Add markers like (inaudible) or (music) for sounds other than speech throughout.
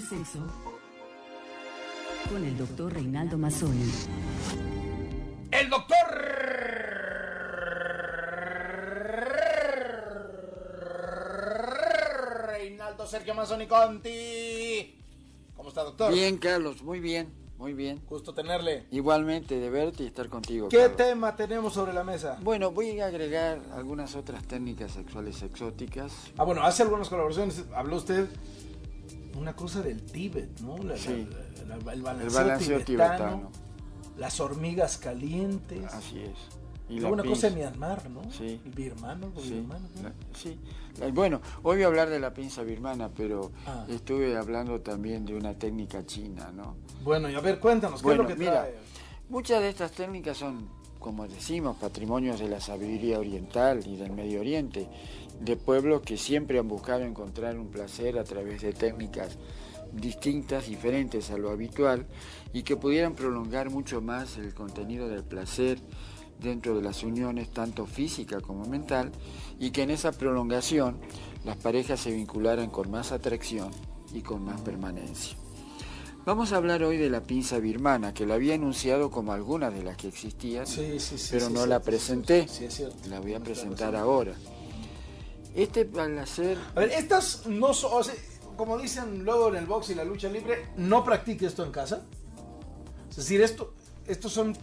sexo con el doctor Reinaldo Mazzoni. El doctor Reinaldo Sergio Mazzoni Conti. ¿Cómo está, doctor? Bien, Carlos, muy bien, muy bien. Gusto tenerle. Igualmente de verte y estar contigo. ¿Qué Carlos. tema tenemos sobre la mesa? Bueno, voy a agregar algunas otras técnicas sexuales exóticas. Ah, bueno, hace algunas colaboraciones. Habló usted una cosa del Tíbet, ¿no? La- Sí. la- la- el balanceo, El balanceo tibetano, tibetano. Las hormigas calientes. Así es. Y Luego una cosa en pinza. Myanmar, ¿no? Sí. El birmano, el Sí, birmano, ¿no? la- sí. La- Bueno, hoy voy a hablar de la pinza birmana, pero Ah. estuve hablando también de una técnica china, ¿no? Bueno, y a ver, cuéntanos, ¿qué Bueno, es lo que mira, trae? muchas de estas técnicas son, como decimos, patrimonios de la sabiduría oriental y del Medio Oriente, de pueblos que siempre han buscado encontrar un placer a través de técnicas distintas, diferentes a lo habitual, y que pudieran prolongar mucho más el contenido del placer dentro de las uniones, tanto física como mental, y que en esa prolongación las parejas se vincularan con más atracción y con más permanencia. Vamos a hablar hoy de la pinza birmana, que la había anunciado como alguna de las que existían, Sí, sí, sí. pero no la presenté. Sí, es cierto. La voy a presentar ahora. Este placer, A ver, estas no son, o sea, como dicen luego en el box y la lucha libre, no practique esto en casa. Es decir, esto, estos son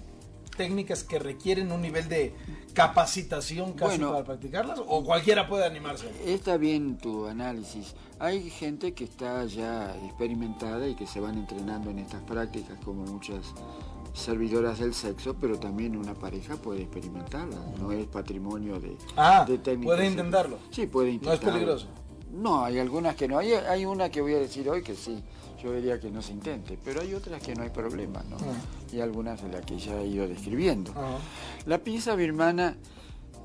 técnicas que requieren un nivel de capacitación casi Bueno. para practicarlas, o cualquiera puede animarse. está bien tu análisis. Hay gente que está ya experimentada y que se van entrenando en estas prácticas, como muchas servidoras del sexo, pero también una pareja puede experimentarla. No es patrimonio de, Ah, de técnicas puede intentarlo. Sí, puede No es intentarlo. peligroso. No, hay algunas que no. Hay, hay una que voy a decir hoy que sí, yo diría que no se intente, pero hay otras que no hay problema, ¿no? Ah. Y algunas de las que ya he ido describiendo. Ajá. La pinza birmana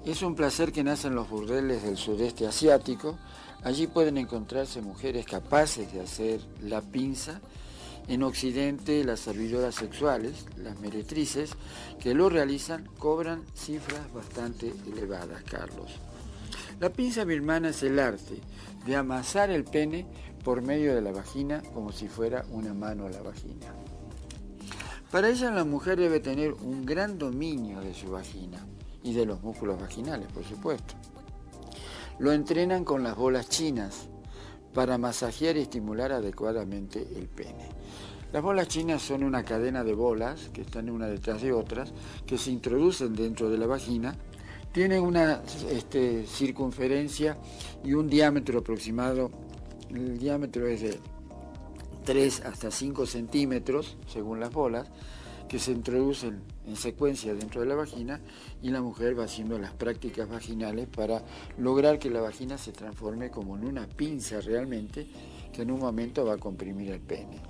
es un placer que nace en los burdeles del sudeste asiático. Allí pueden encontrarse mujeres capaces de hacer la pinza. En Occidente, las servidoras sexuales, las meretrices, que lo realizan, cobran cifras bastante elevadas, Carlos. La pinza birmana es el arte de amasar el pene por medio de la vagina como si fuera una mano a la vagina. Para ella la mujer debe tener un gran dominio de su vagina y de los músculos vaginales, por supuesto. Lo entrenan con las bolas chinas para masajear y estimular adecuadamente el pene. Las bolas chinas son una cadena de bolas que están una detrás de otras, que se introducen dentro de la vagina, tienen una este, circunferencia y un diámetro aproximado, el diámetro es de 3 hasta 5 centímetros, según las bolas, que se introducen en secuencia dentro de la vagina y la mujer va haciendo las prácticas vaginales para lograr que la vagina se transforme como en una pinza realmente que en un momento va a comprimir el pene.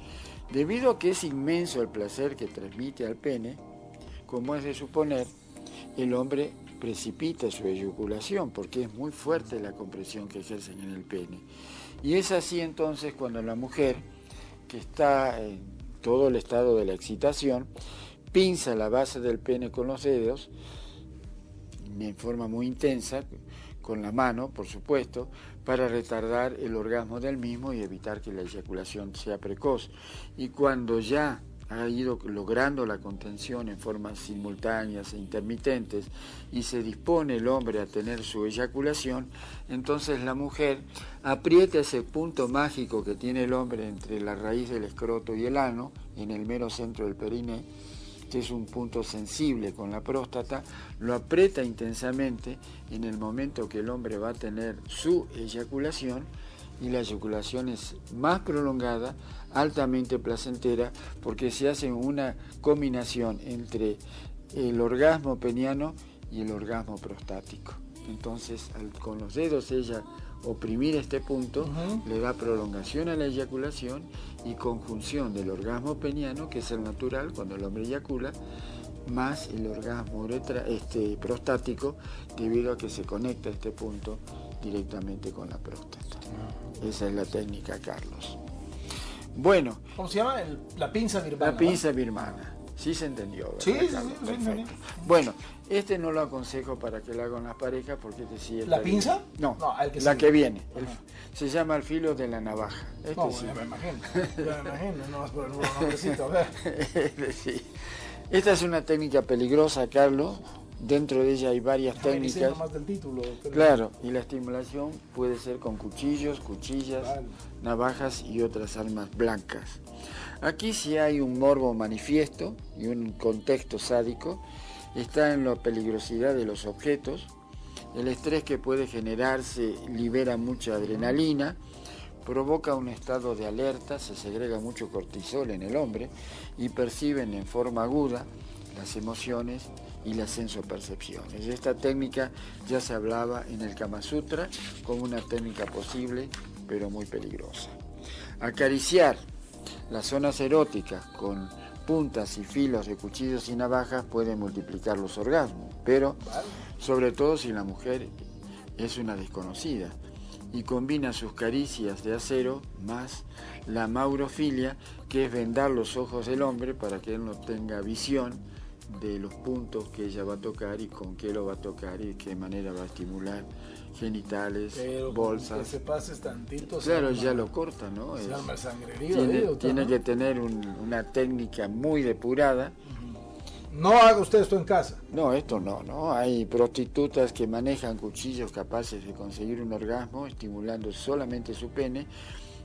Debido a que es inmenso el placer que transmite al pene, como es de suponer, el hombre precipita su eyaculación porque es muy fuerte la compresión que ejercen en el pene. Y es así entonces cuando la mujer, que está en todo el estado de la excitación, pinza la base del pene con los dedos en forma muy intensa, con la mano, por supuesto, para retardar el orgasmo del mismo y evitar que la eyaculación sea precoz. Y cuando ya ha ido logrando la contención en formas simultáneas e intermitentes y se dispone el hombre a tener su eyaculación, entonces la mujer aprieta ese punto mágico que tiene el hombre entre la raíz del escroto y el ano, en el mero centro del periné, que es un punto sensible con la próstata, lo aprieta intensamente en el momento que el hombre va a tener su eyaculación y la eyaculación es más prolongada, altamente placentera, porque se hace una combinación entre el orgasmo peniano y el orgasmo prostático. Entonces, al- con los dedos ella oprimir este punto le da prolongación a la eyaculación y conjunción del orgasmo peniano, que es el natural cuando el hombre eyacula, más el orgasmo uretra- este, prostático, debido a que se conecta este punto directamente con la próstata. Esa es la técnica, Carlos. Bueno, ¿Cómo se llama? El- la pinza birmana. la pinza birmana. Sí se entendió, ¿verdad, Sí, sí, sí, Perfecto. sí. Bueno, este no lo aconsejo para que lo hagan las parejas porque este sí ¿La pinza? No, No, el que la sigue. que viene. El-. Se llama al filo de la navaja. Este No, sí. ya me imagino. Ya me imagino, no vas por el nombrecito, a ver. (laughs) Sí. Esta es una técnica peligrosa, Carlos. Dentro de ella hay varias técnicas. nomás del título. pero- Claro, y la estimulación puede ser con cuchillos, cuchillas, Vale. navajas y otras armas blancas. Aquí sí hay un morbo manifiesto y un contexto sádico. Está en la peligrosidad de los objetos. El estrés que puede generarse libera mucha adrenalina, provoca un estado de alerta, se segrega mucho cortisol en el hombre y perciben en forma aguda las emociones y las sensopercepciones. Esta técnica ya se hablaba en el Kama Sutra como una técnica posible, pero muy peligrosa. Acariciar las zonas eróticas con puntas y filos de cuchillos y navajas puede multiplicar los orgasmos, pero sobre todo si la mujer es una desconocida y combina sus caricias de acero más la maurofilia, que es vendar los ojos del hombre para que él no tenga visión de los puntos que ella va a tocar y con qué lo va a tocar y de qué manera va a estimular genitales, Pero bolsas. Que se pases tantito. Claro, arma- ya lo corta, ¿no? Se Es- arma tiene, tiene ¿no? que tener un- una técnica muy depurada. No haga usted esto en casa. No, esto no, ¿no? Hay prostitutas que manejan cuchillos capaces de conseguir un orgasmo estimulando solamente su pene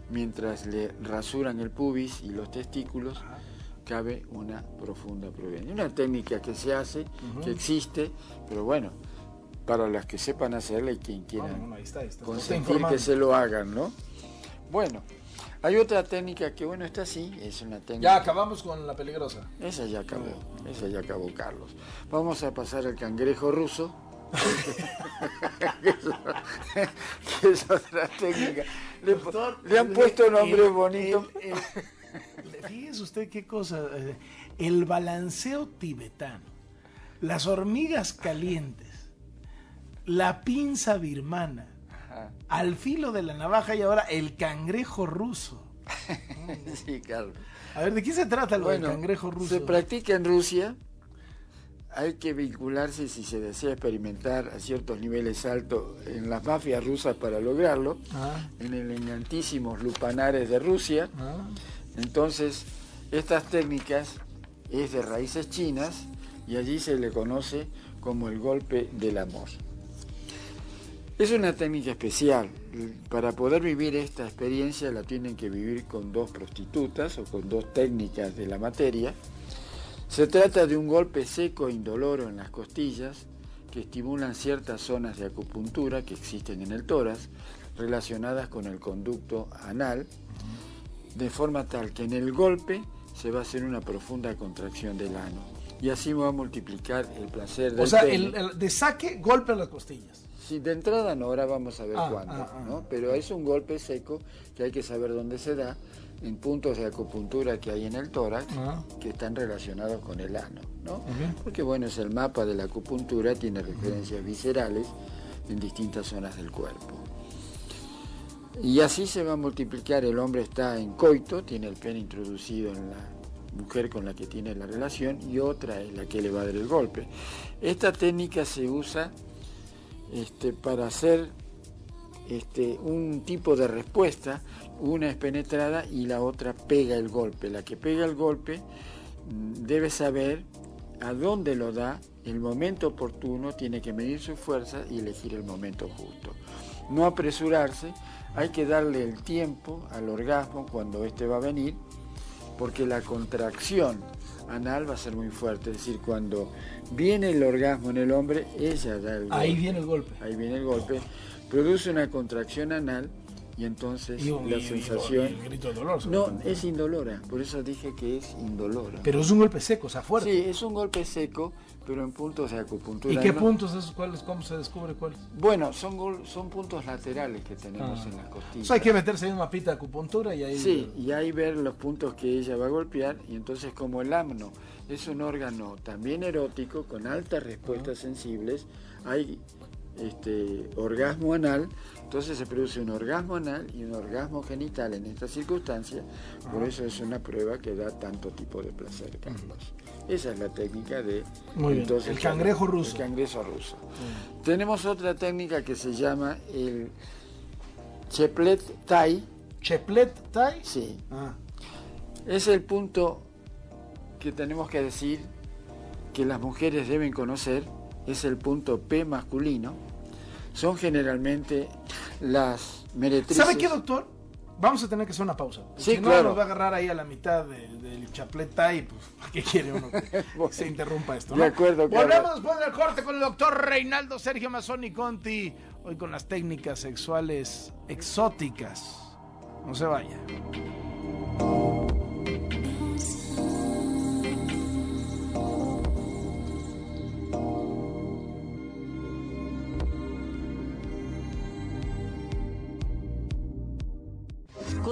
mientras le rasuran el pubis y los testículos. Cabe una profunda prudencia. Una técnica que se hace, que existe, pero bueno, para las que sepan hacerla y quien quiera No, no, ahí está, ahí está. Está consentir que se lo hagan, ¿no? Bueno, hay otra técnica que, bueno, esta sí, es una Ya técnica... acabamos con la peligrosa. Esa ya acabó, esa ya acabó Carlos. Vamos a pasar al cangrejo ruso. (laughs) (laughs) que, es, otra técnica. Le, Doctor, le han puesto nombres bonitos. Fíjese usted qué cosa. eh, El balanceo tibetano, las hormigas calientes, la pinza birmana, Ajá. al filo de la navaja y ahora el cangrejo ruso. (laughs) Sí, Carlos. A ver, ¿de qué se trata lo Bueno, del cangrejo ruso? se practica en Rusia. Hay que vincularse si se desea experimentar a ciertos niveles altos en las mafias rusas para lograrlo, Ah, en el engantísimos lupanares de Rusia. ah. Entonces, estas técnicas es de raíces chinas y allí se le conoce como el golpe del amor. Es una técnica especial. Para poder vivir esta experiencia la tienen que vivir con dos prostitutas o con dos técnicas de la materia. Se trata de un golpe seco e indoloro en las costillas que estimulan ciertas zonas de acupuntura que existen en el tórax relacionadas con el conducto anal de forma tal que en el golpe se va a hacer una profunda contracción del ano y así va a multiplicar el placer del O sea, el, el de saque, golpe a las costillas. Sí, de entrada no, ahora vamos a ver Ah, cuándo, ah, ah. ¿no? Pero es un golpe seco que hay que saber dónde se da, en puntos de acupuntura que hay en el tórax, Ah. que están relacionados con el ano, ¿no? Porque bueno, es el mapa de la acupuntura, tiene referencias viscerales en distintas zonas del cuerpo. Y así se va a multiplicar, el hombre está en coito, tiene el pene introducido en la mujer con la que tiene la relación y otra es la que le va a dar el golpe. Esta técnica se usa este, para hacer este, un tipo de respuesta, una es penetrada y la otra pega el golpe. La que pega el golpe mm, debe saber a dónde lo da, el momento oportuno, tiene que medir su fuerza y elegir el momento justo. No apresurarse, hay que darle el tiempo al orgasmo cuando éste va a venir, porque la contracción anal va a ser muy fuerte, es decir, cuando viene el orgasmo en el hombre, ella da el golpe. Ahí viene el golpe. Ahí viene el golpe, produce una contracción anal y entonces Y un- la y- sensación... y el grito de dolor. No, es indolora, por eso dije que es indolora. Pero es un golpe seco, o sea, fuerte. Sí, es un golpe seco, pero en puntos de acupuntura. ¿Y qué ¿no? puntos esos cuáles? ¿Cómo se descubre cuáles? Bueno, son, gol- son puntos laterales que tenemos Ah. en las costillas. Entonces hay que meterse en un mapita de acupuntura y ahí. Sí, y ahí ver los puntos que ella va a golpear y entonces como el amno es un órgano también erótico con altas respuestas sensibles, hay este orgasmo anal, entonces se produce un orgasmo anal y un orgasmo genital en esta circunstancia, por eso es una prueba que da tanto tipo de placer, Carlos. Esa es la técnica de Muy bien, el cangrejo ruso. El cangrejo ruso. Tenemos otra técnica que se llama el Cheplet Tai, Cheplet Tai. sí, Ah, es el punto que tenemos que decir que las mujeres deben conocer, es el punto P masculino. Son generalmente las meretrices. ¿Sabe qué, doctor? Vamos a tener que hacer una pausa. Sí, si no, claro. nos va a agarrar ahí a la mitad de- del Chaplet Tai. Pues, ¿para ¿Qué quiere uno que (laughs) Bueno. se interrumpa esto? De acuerdo, claro. Volvemos después del corte con el doctor Reinaldo Sergio Mazzoni Conti. Hoy con las técnicas sexuales exóticas. No se vaya.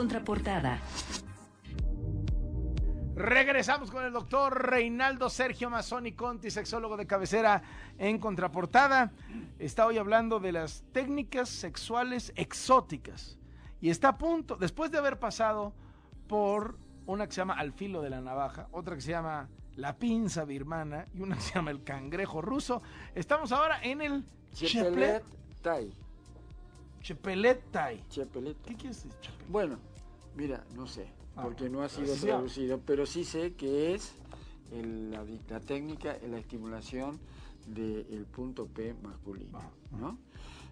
Contraportada. Regresamos con el doctor Reinaldo Sergio Mazzoni Conti, sexólogo de cabecera en contraportada. Está hoy hablando de las técnicas sexuales exóticas. Y está a punto, después de haber pasado por una que se llama Al filo de la navaja, otra que se llama La pinza birmana y una que se llama El cangrejo ruso, estamos ahora en el Chepelet Cheplet Tai. Chepelet Tai. Chepelet. ¿Qué quiere decir Chepelet? Bueno, mira, no sé, Ah, porque no ha sido traducido, pero sí sé que es el- la, técnica, la estimulación del punto P masculino, Ah, ¿no?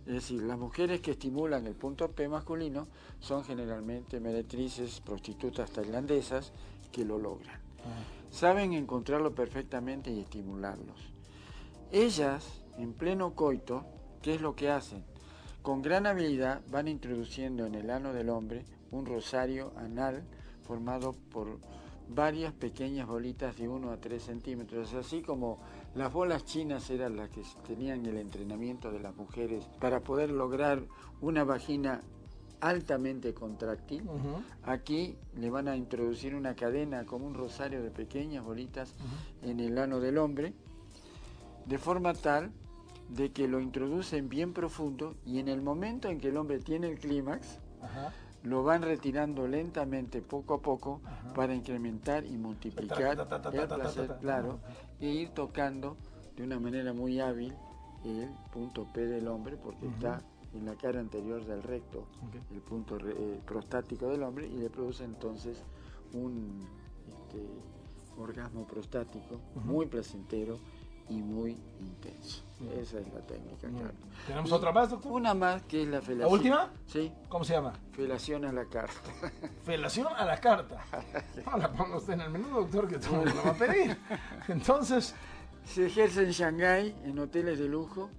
Es decir, las mujeres que estimulan el punto P masculino son generalmente meretrices, prostitutas tailandesas que lo logran. Saben encontrarlo perfectamente y estimularlos. Ellas, en pleno coito, ¿qué es lo que hacen? Con gran habilidad van introduciendo en el ano del hombre un rosario anal formado por varias pequeñas bolitas de 1 a 3 centímetros, así como las bolas chinas eran las que tenían el entrenamiento de las mujeres para poder lograr una vagina altamente contráctil. Ujú. Aquí le van a introducir una cadena como un rosario de pequeñas bolitas en el ano del hombre, de forma tal de que lo introducen bien profundo y en el momento en que el hombre tiene el clímax. Lo van retirando lentamente poco a poco Ajá. para incrementar y multiplicar Ta, ta, ta, ta, el placer, claro, e ir tocando de una manera muy hábil el punto P del hombre, porque está en la cara anterior del recto, el punto eh, prostático del hombre, y le produce entonces un este, orgasmo prostático muy placentero y muy intenso. Esa es la técnica, claro. ¿Tenemos Y otra más, doctor? Una más que es la felación. ¿La última? Sí, ¿Cómo se llama? felación a la carta. (laughs) Felación a la carta. No la ponga usted en el menú, doctor, que todo lo va a pedir. (laughs) Entonces. Se ejerce en Shanghái, en hoteles de lujo,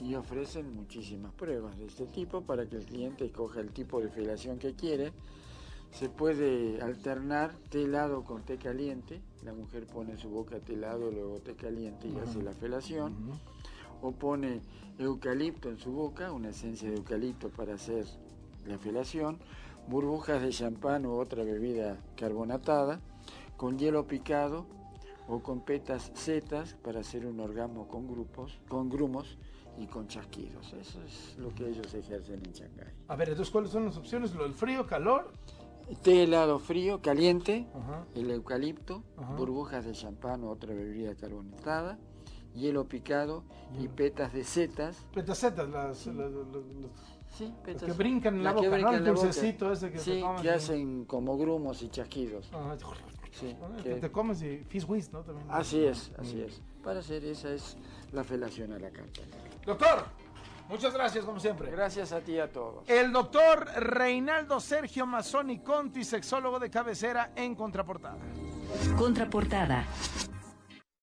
y ofrecen muchísimas pruebas de este tipo para que el cliente escoja el tipo de felación que quiere. Se puede alternar té helado con té caliente. La mujer pone su boca té helado, luego té caliente y hace la felación. O pone eucalipto en su boca, una esencia de eucalipto para hacer la felación. Burbujas de champán u otra bebida carbonatada. Con hielo picado o con petas setas para hacer un orgasmo con grupos, con grumos y con chasquidos. Eso es lo que ellos ejercen en Shanghái. A ver, entonces, ¿cuáles son las opciones? Lo del frío, calor. Té helado frío, caliente, Ajá. el eucalipto, Ajá. burbujas de champán o otra bebida carbonatada, hielo picado y petas de setas. Petacetas, las, las- las- las- Sí, petas. que brincan en la, las que boca, ¿no? brincan El boca. ese que sí, se comen. que hacen como grumos y chasquidos. Ajá. Sí, Ah, que- que te comes y fish whiz, ¿no? También. Así es, así es. Para hacer esa es la felación a la carta. Doctor, muchas gracias, como siempre. Gracias a ti y a todos. El doctor Reinaldo Sergio Mazzoni Conti, sexólogo de cabecera en Contraportada. Contraportada.